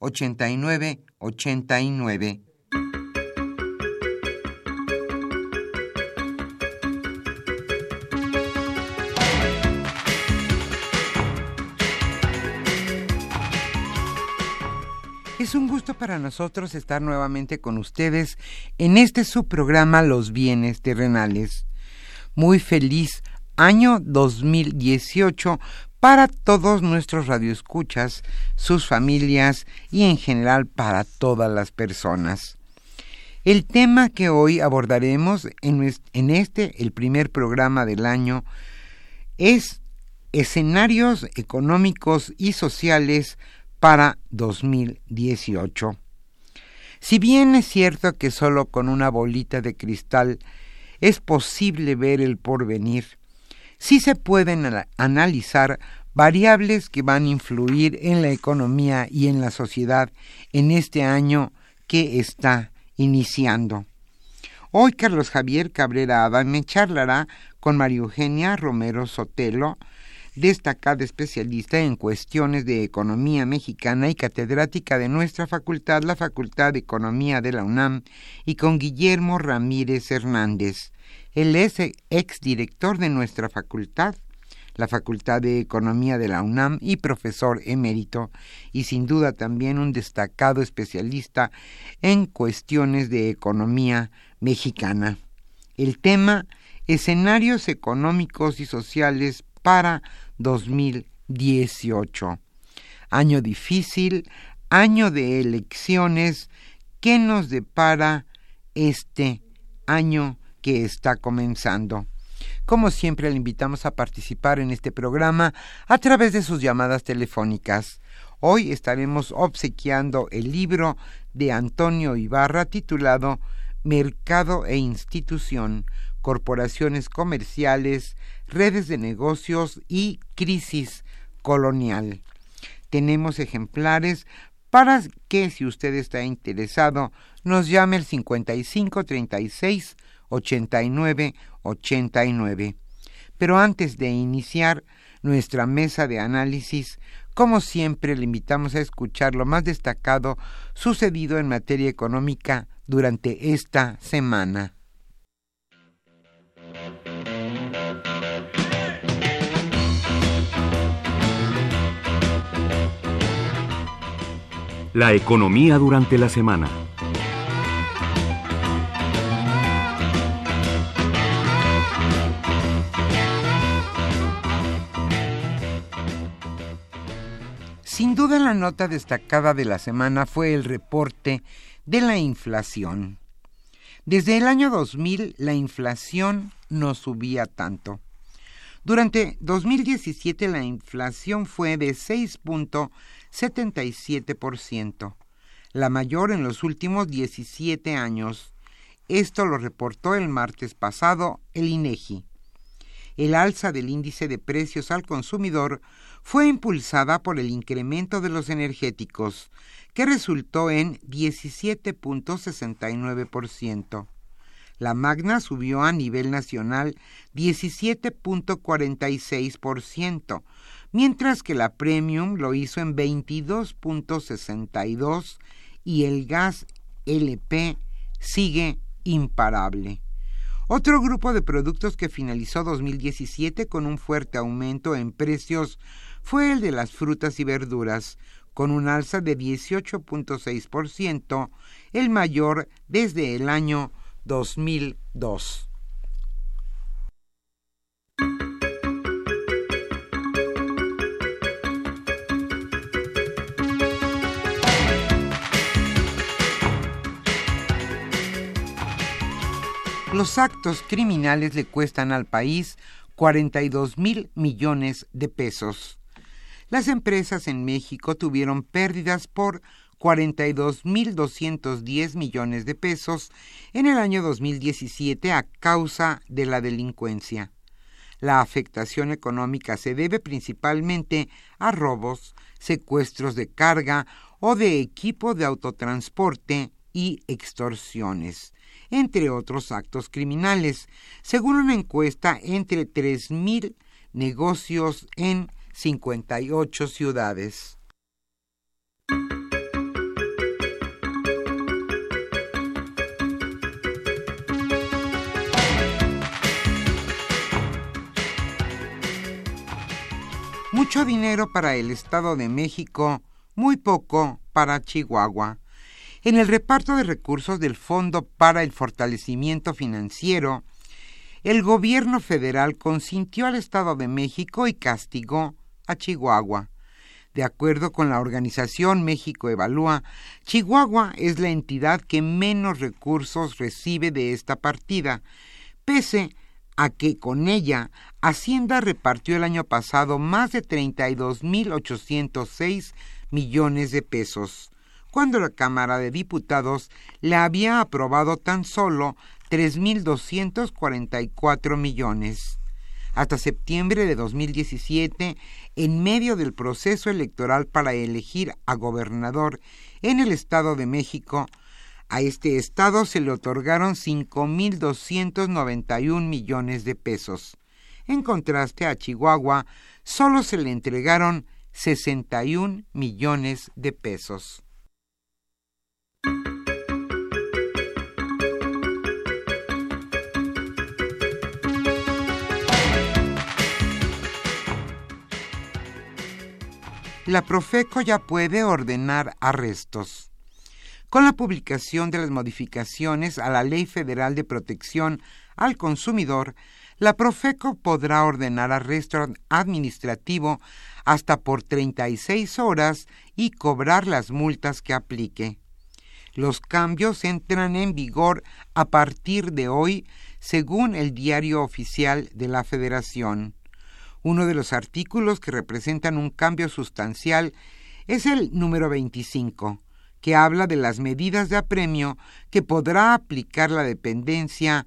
89 89. Es un gusto para nosotros estar nuevamente con ustedes en este subprograma Los bienes terrenales. Muy feliz año 2018 para todos nuestros radioescuchas, sus familias y en general para todas las personas. El tema que hoy abordaremos en este, el primer programa del año, es escenarios económicos y sociales para 2018. Si bien es cierto que solo con una bolita de cristal es posible ver el porvenir, sí se pueden analizar variables que van a influir en la economía y en la sociedad en este año que está iniciando. Hoy Carlos Javier Cabrera Adame charlará con María Eugenia Romero Sotelo, destacada especialista en cuestiones de economía mexicana y catedrática de nuestra facultad, la Facultad de Economía de la UNAM, y con Guillermo Ramírez Hernández, él es exdirector de nuestra facultad, la Facultad de Economía de la UNAM y profesor emérito, y sin duda también un destacado especialista en cuestiones de economía mexicana. El tema, escenarios económicos y sociales para 2018. Año difícil, año de elecciones, ¿qué nos depara este año que está comenzando. Como siempre, le invitamos a participar en este programa a través de sus llamadas telefónicas. Hoy estaremos obsequiando el libro de Antonio Ibarra titulado Mercado e Institución, Corporaciones Comerciales, Redes de Negocios y Crisis Colonial. Tenemos ejemplares para que, si usted está interesado, nos llame al 5536 89 89. Pero antes de iniciar nuestra mesa de análisis, como siempre le invitamos a escuchar lo más destacado sucedido en materia económica durante esta semana. La economía durante la semana. Nota destacada de la semana fue el reporte de la inflación. Desde el año 2000 la inflación no subía tanto. Durante 2017 la inflación fue de 6.77%, la mayor en los últimos 17 años. Esto lo reportó el martes pasado el INEGI. El alza del índice de precios al consumidor fue impulsada por el incremento de los energéticos, que resultó en 17.69%. La Magna subió a nivel nacional 17.46%, mientras que la Premium lo hizo en 22.62% y el gas LP sigue imparable. Otro grupo de productos que finalizó 2017 con un fuerte aumento en precios fue el de las frutas y verduras, con un alza de 18.6%, el mayor desde el año 2002. Los actos criminales le cuestan al país 42 mil millones de pesos. Las empresas en México tuvieron pérdidas por 42.210 millones de pesos en el año 2017 a causa de la delincuencia. La afectación económica se debe principalmente a robos, secuestros de carga o de equipo de autotransporte y extorsiones, entre otros actos criminales, según una encuesta entre 3.000 negocios en 58 ciudades. Mucho dinero para el Estado de México, muy poco para Chihuahua. En el reparto de recursos del Fondo para el Fortalecimiento Financiero, el gobierno federal consintió al Estado de México y castigó a Chihuahua. De acuerdo con la organización México Evalúa, Chihuahua es la entidad que menos recursos recibe de esta partida, pese a que con ella Hacienda repartió el año pasado más de 32.806 millones de pesos, cuando la Cámara de Diputados le había aprobado tan solo 3.244 millones. Hasta septiembre de 2017, en medio del proceso electoral para elegir a gobernador en el Estado de México, a este estado se le otorgaron 5.291 millones de pesos. En contraste a Chihuahua, solo se le entregaron 61 millones de pesos. La Profeco ya puede ordenar arrestos. Con la publicación de las modificaciones a la Ley Federal de Protección al Consumidor, la Profeco podrá ordenar arresto administrativo hasta por 36 horas y cobrar las multas que aplique. Los cambios entran en vigor a partir de hoy, según el diario oficial de la Federación. Uno de los artículos que representan un cambio sustancial es el número 25 que habla de las medidas de apremio que podrá aplicar la dependencia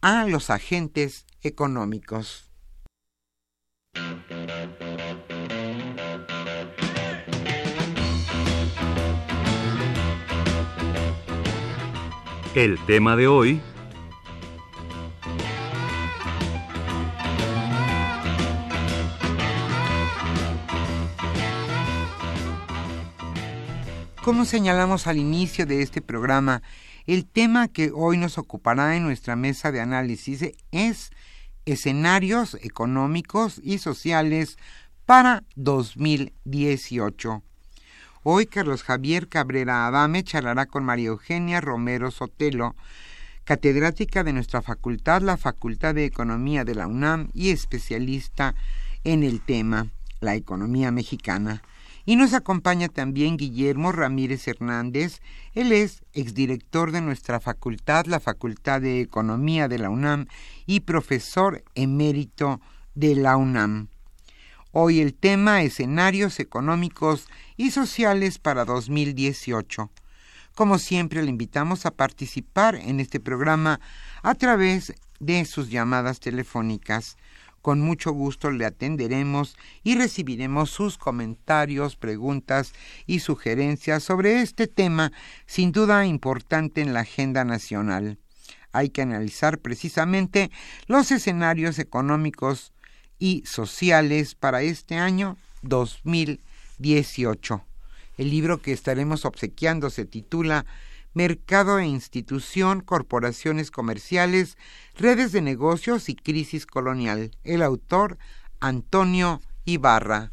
a los agentes económicos. El tema de hoy Como señalamos al inicio de este programa, el tema que hoy nos ocupará en nuestra mesa de análisis es escenarios económicos y sociales para 2018. Hoy Carlos Javier Cabrera Adame charlará con María Eugenia Romero Sotelo, catedrática de nuestra facultad, la Facultad de Economía de la UNAM y especialista en el tema, la economía mexicana Y nos acompaña también Guillermo Ramírez Hernández. Él es exdirector de nuestra facultad, la Facultad de Economía de la UNAM, y profesor emérito de la UNAM. Hoy el tema escenarios económicos y sociales para 2018. Como siempre, le invitamos a participar en este programa a través de sus llamadas telefónicas. Con mucho gusto le atenderemos y recibiremos sus comentarios, preguntas y sugerencias sobre este tema sin duda importante en la agenda nacional. Hay que analizar precisamente los escenarios económicos y sociales para este año 2018. El libro que estaremos obsequiando se titula mercado e institución, corporaciones comerciales, redes de negocios y crisis colonial. El autor, Antonio Ibarra.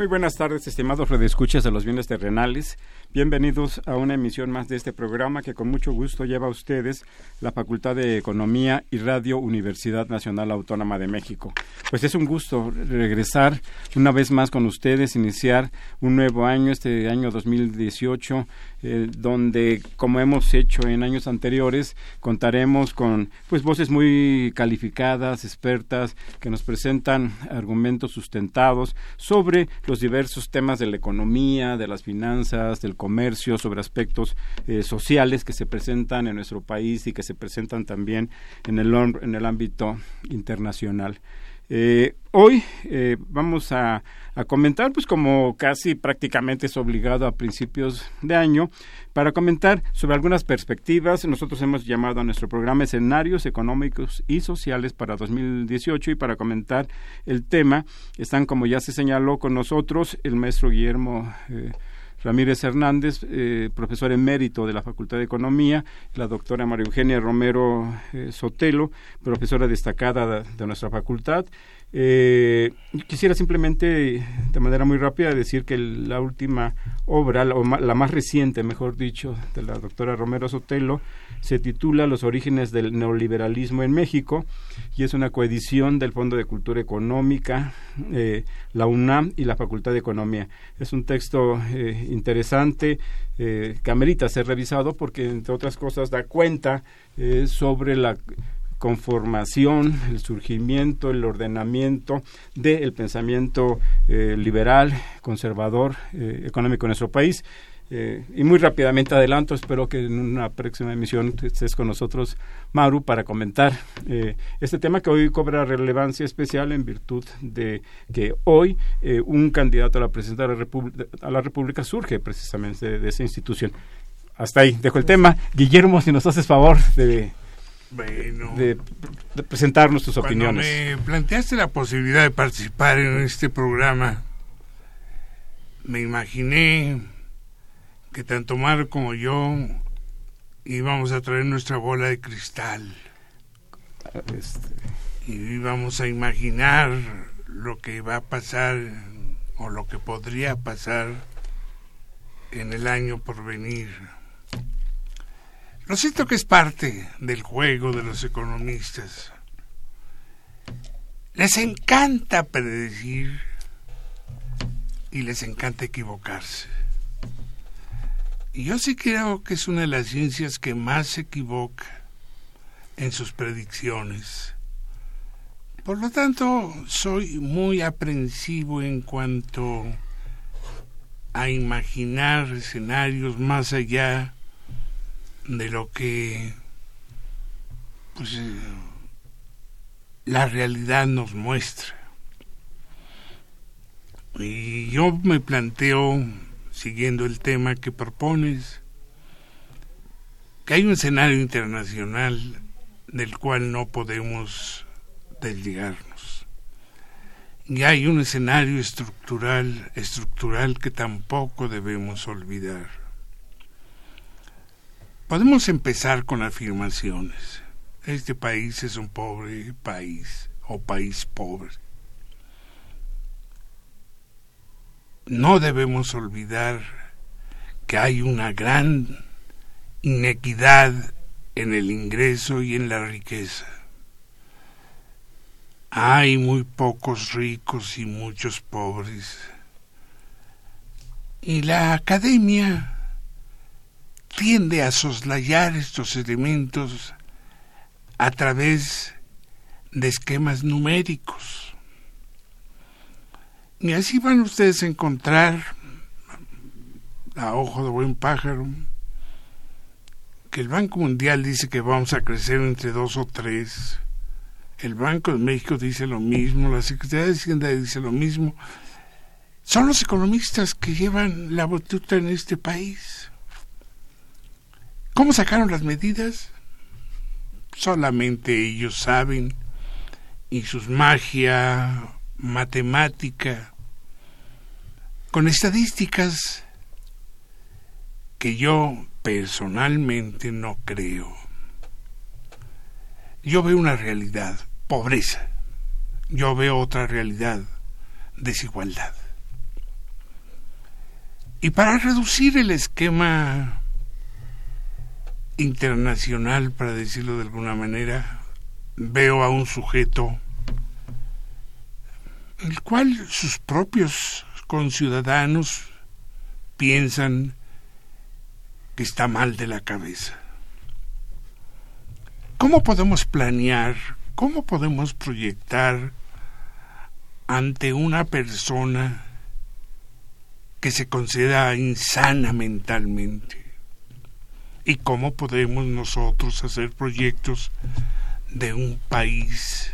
Muy buenas tardes, estimados redescuchas de los bienes terrenales. Bienvenidos a una emisión más de este programa que con mucho gusto lleva a ustedes la Facultad de Economía y Radio Universidad Nacional Autónoma de México. Pues es un gusto regresar una vez más con ustedes, iniciar un nuevo año, este año 2018, eh, donde, como hemos hecho en años anteriores, contaremos con pues voces muy calificadas, expertas, que nos presentan argumentos sustentados sobre los diversos temas de la economía, de las finanzas, del comercio, sobre aspectos eh, sociales que se presentan en nuestro país y que se presentan también en el, en el ámbito internacional. Eh, hoy eh, vamos a, comentar, pues como casi prácticamente es obligado a principios de año, para comentar sobre algunas perspectivas. Nosotros hemos llamado a nuestro programa escenarios económicos y sociales para 2018 y para comentar el tema están, como ya se señaló con nosotros, el maestro Guillermo. Eh, Ramírez Hernández, eh, profesor emérito de la Facultad de Economía, la doctora María Eugenia Romero eh, Sotelo, profesora destacada de, nuestra facultad. Eh, quisiera simplemente, de manera muy rápida, decir que la última obra, la, la más reciente, mejor dicho, de la doctora Romero Sotelo, se titula Los orígenes del neoliberalismo en México y es una coedición del Fondo de Cultura Económica, eh, la UNAM y la Facultad de Economía. Es un texto eh, interesante eh, que amerita ser revisado porque, entre otras cosas, da cuenta sobre la conformación, el surgimiento, el ordenamiento del pensamiento liberal, conservador, económico en nuestro país Eh, y muy rápidamente adelanto, espero que en una próxima emisión estés con nosotros, Maru, para comentar eh, este tema que hoy cobra relevancia especial en virtud de que hoy eh, un candidato a la presidencia de la, a la República surge precisamente de, esa institución. Hasta ahí, dejo el tema. Guillermo, si nos haces favor de, de, presentarnos tus opiniones. Me planteaste la posibilidad de participar en este programa. Me imaginé que tanto Mar como yo íbamos a traer nuestra bola de cristal este. y íbamos a imaginar lo que va a pasar o lo que podría pasar en el año por venir. Lo siento que es parte del juego de los economistas. Les encanta predecir y les encanta equivocarse. Y yo sí creo que es una de las ciencias que más se equivoca en sus predicciones. Por lo tanto, soy muy aprensivo en cuanto a imaginar escenarios más allá de lo que pues, eh, la realidad nos muestra. Y yo me planteo siguiendo el tema que propones, que hay un escenario internacional del cual no podemos desligarnos. Y hay un escenario estructural, estructural que tampoco debemos olvidar. Podemos empezar con afirmaciones. Este país es un pobre país o país pobre. no debemos olvidar que hay una gran inequidad en el ingreso y en la riqueza. Hay muy pocos ricos y muchos pobres. Y la academia tiende a soslayar estos elementos a través de esquemas numéricos. Y así van ustedes a encontrar, a ojo de buen pájaro, que el Banco Mundial dice que vamos a crecer entre dos o tres. El Banco de México dice lo mismo, la Secretaría de Hacienda dice lo mismo. Son los economistas que llevan la batuta en este país. ¿Cómo sacaron las medidas? Solamente ellos saben y sus magia matemática, con estadísticas que yo personalmente no creo. Yo veo una realidad, pobreza. Yo veo otra realidad, desigualdad. Y para reducir el esquema internacional, para decirlo de alguna manera, veo a un sujeto el cual sus propios conciudadanos piensan que está mal de la cabeza. ¿Cómo podemos planear, cómo podemos proyectar ante una persona que se considera insana mentalmente? ¿Y cómo podemos nosotros hacer proyectos de un país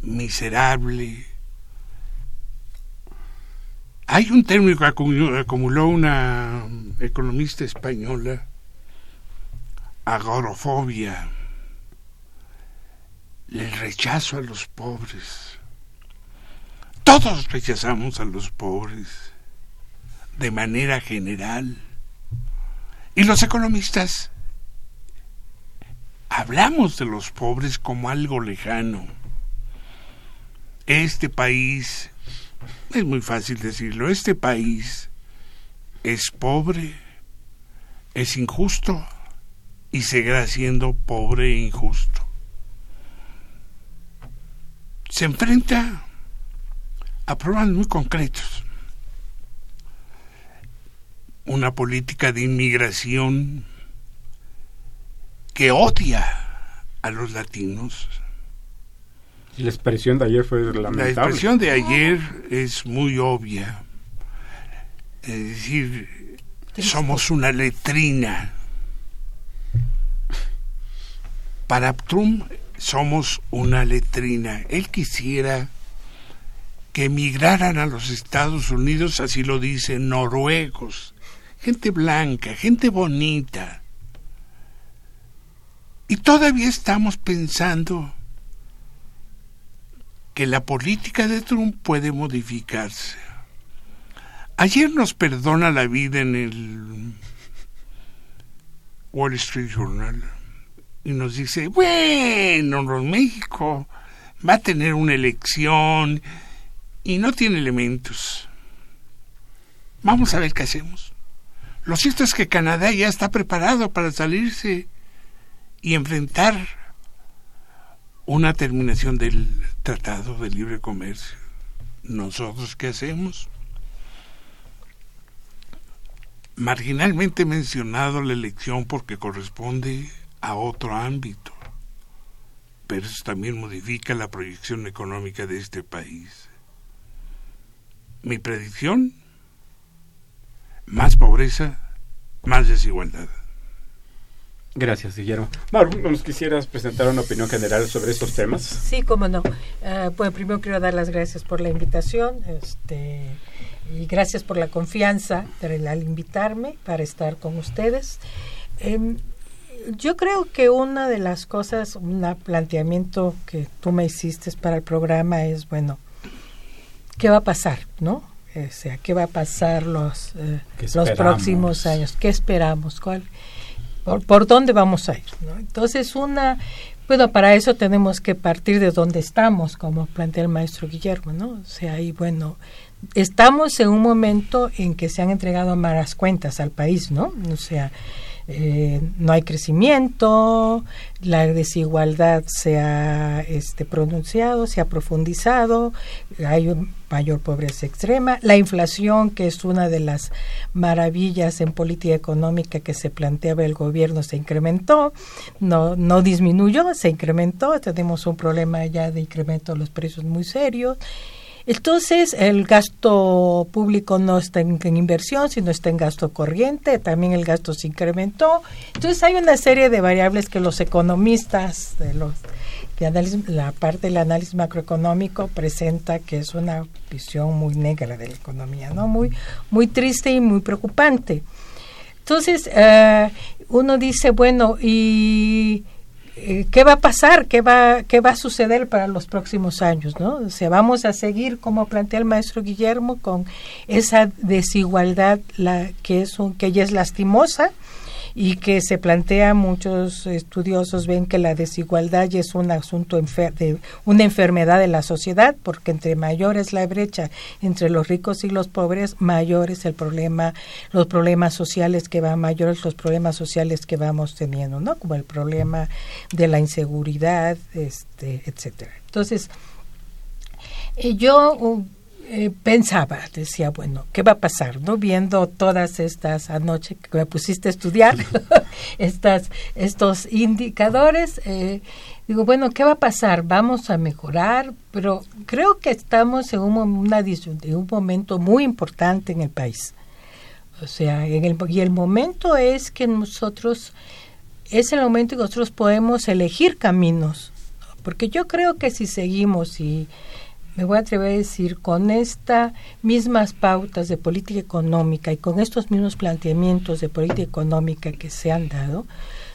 miserable, hay un término que acumuló una economista española, agorofobia, el rechazo a los pobres. Todos rechazamos a los pobres de manera general. Y los economistas hablamos de los pobres como algo lejano. Este país es muy fácil decirlo, este país es pobre, es injusto y seguirá siendo pobre e injusto. Se enfrenta a problemas muy concretos. Una política de inmigración que odia a los latinos, la expresión de ayer fue lamentable. La expresión de ayer es muy obvia. Es decir, Somos una letrina. Para Trump somos una letrina. Él quisiera que emigraran a los Estados Unidos, así lo dicen, noruegos, gente blanca, gente bonita. Y todavía estamos pensando que la política de Trump puede modificarse. Ayer nos perdona la vida en el Wall Street Journal y nos dice, bueno, México va a tener una elección y no tiene elementos. Vamos a ver qué hacemos. Lo cierto es que Canadá ya está preparado para salirse y enfrentar una terminación del Tratado de Libre Comercio. ¿Nosotros qué hacemos? Marginalmente mencionado la elección porque corresponde a otro ámbito, pero eso también modifica la proyección económica de este país. Mi predicción, más pobreza, más desigualdad. Gracias, Guillermo. Maru, ¿nos quisieras presentar una opinión general sobre estos temas? Sí, cómo no. Uh, pues primero quiero dar las gracias por la invitación este, y gracias por la confianza al invitarme para estar con ustedes. Eh, yo creo que una de las cosas, un planteamiento que tú me hiciste para el programa es, bueno, ¿qué va a pasar, no? O sea, ¿qué va a pasar los, eh, los próximos años? ¿Qué esperamos? ¿Cuál, por, dónde vamos a ir? ¿no? Entonces, una, bueno, para eso tenemos que partir de dónde estamos, como plantea el maestro Guillermo, ¿no? O sea, y bueno, estamos en un momento en que se han entregado malas cuentas al país, ¿no? O sea, eh, no hay crecimiento, la desigualdad se ha este, pronunciado, se ha profundizado, hay mayor pobreza extrema, la inflación, que es una de las maravillas en política económica que se planteaba el gobierno, se incrementó, no, no disminuyó, se incrementó, tenemos un problema ya de incremento de los precios muy serios entonces, el gasto público no está en, inversión, sino está en gasto corriente, también el gasto se incrementó. Entonces, hay una serie de variables que los economistas de los la parte del análisis macroeconómico presenta que es una visión muy negra de la economía, ¿no? Muy muy triste y muy preocupante. Entonces, eh, uno dice, bueno, y eh, qué va a pasar, qué va, qué va a suceder para los próximos años, ¿no? O sea, vamos a seguir, como plantea el maestro Guillermo, con esa desigualdad la, que, es un, que ya es lastimosa, y que se plantea, muchos estudiosos ven que la desigualdad ya es un asunto de una enfermedad de la sociedad, porque entre mayor es la brecha entre los ricos y los pobres, mayor es el problema, los problemas sociales que van, mayores los problemas sociales que vamos teniendo, ¿no? Como el problema de la inseguridad, este, etcétera. Entonces, eh, yo eh, pensaba, decía, bueno, ¿qué va a pasar? ¿No? Viendo todas estas anoche que me pusiste a estudiar, estas, estos indicadores, eh, digo, bueno, ¿qué va a pasar? Vamos a mejorar, pero creo que estamos en un, una, en un momento muy importante en el país. O sea, en el, y el momento es que nosotros, es el momento que nosotros podemos elegir caminos, porque yo creo que si seguimos y me voy a atrever a decir, con estas mismas pautas de política económica y con estos mismos planteamientos de política económica que se han dado,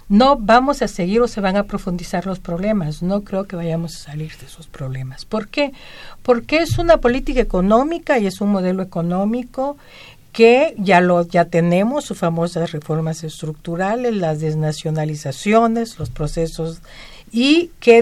no vamos a seguir o se van a profundizar los problemas. No creo que vayamos a salir de esos problemas. ¿Por qué? Porque es una política económica y es un modelo económico que ya lo ya tenemos sus famosas reformas estructurales, las desnacionalizaciones, los procesos y que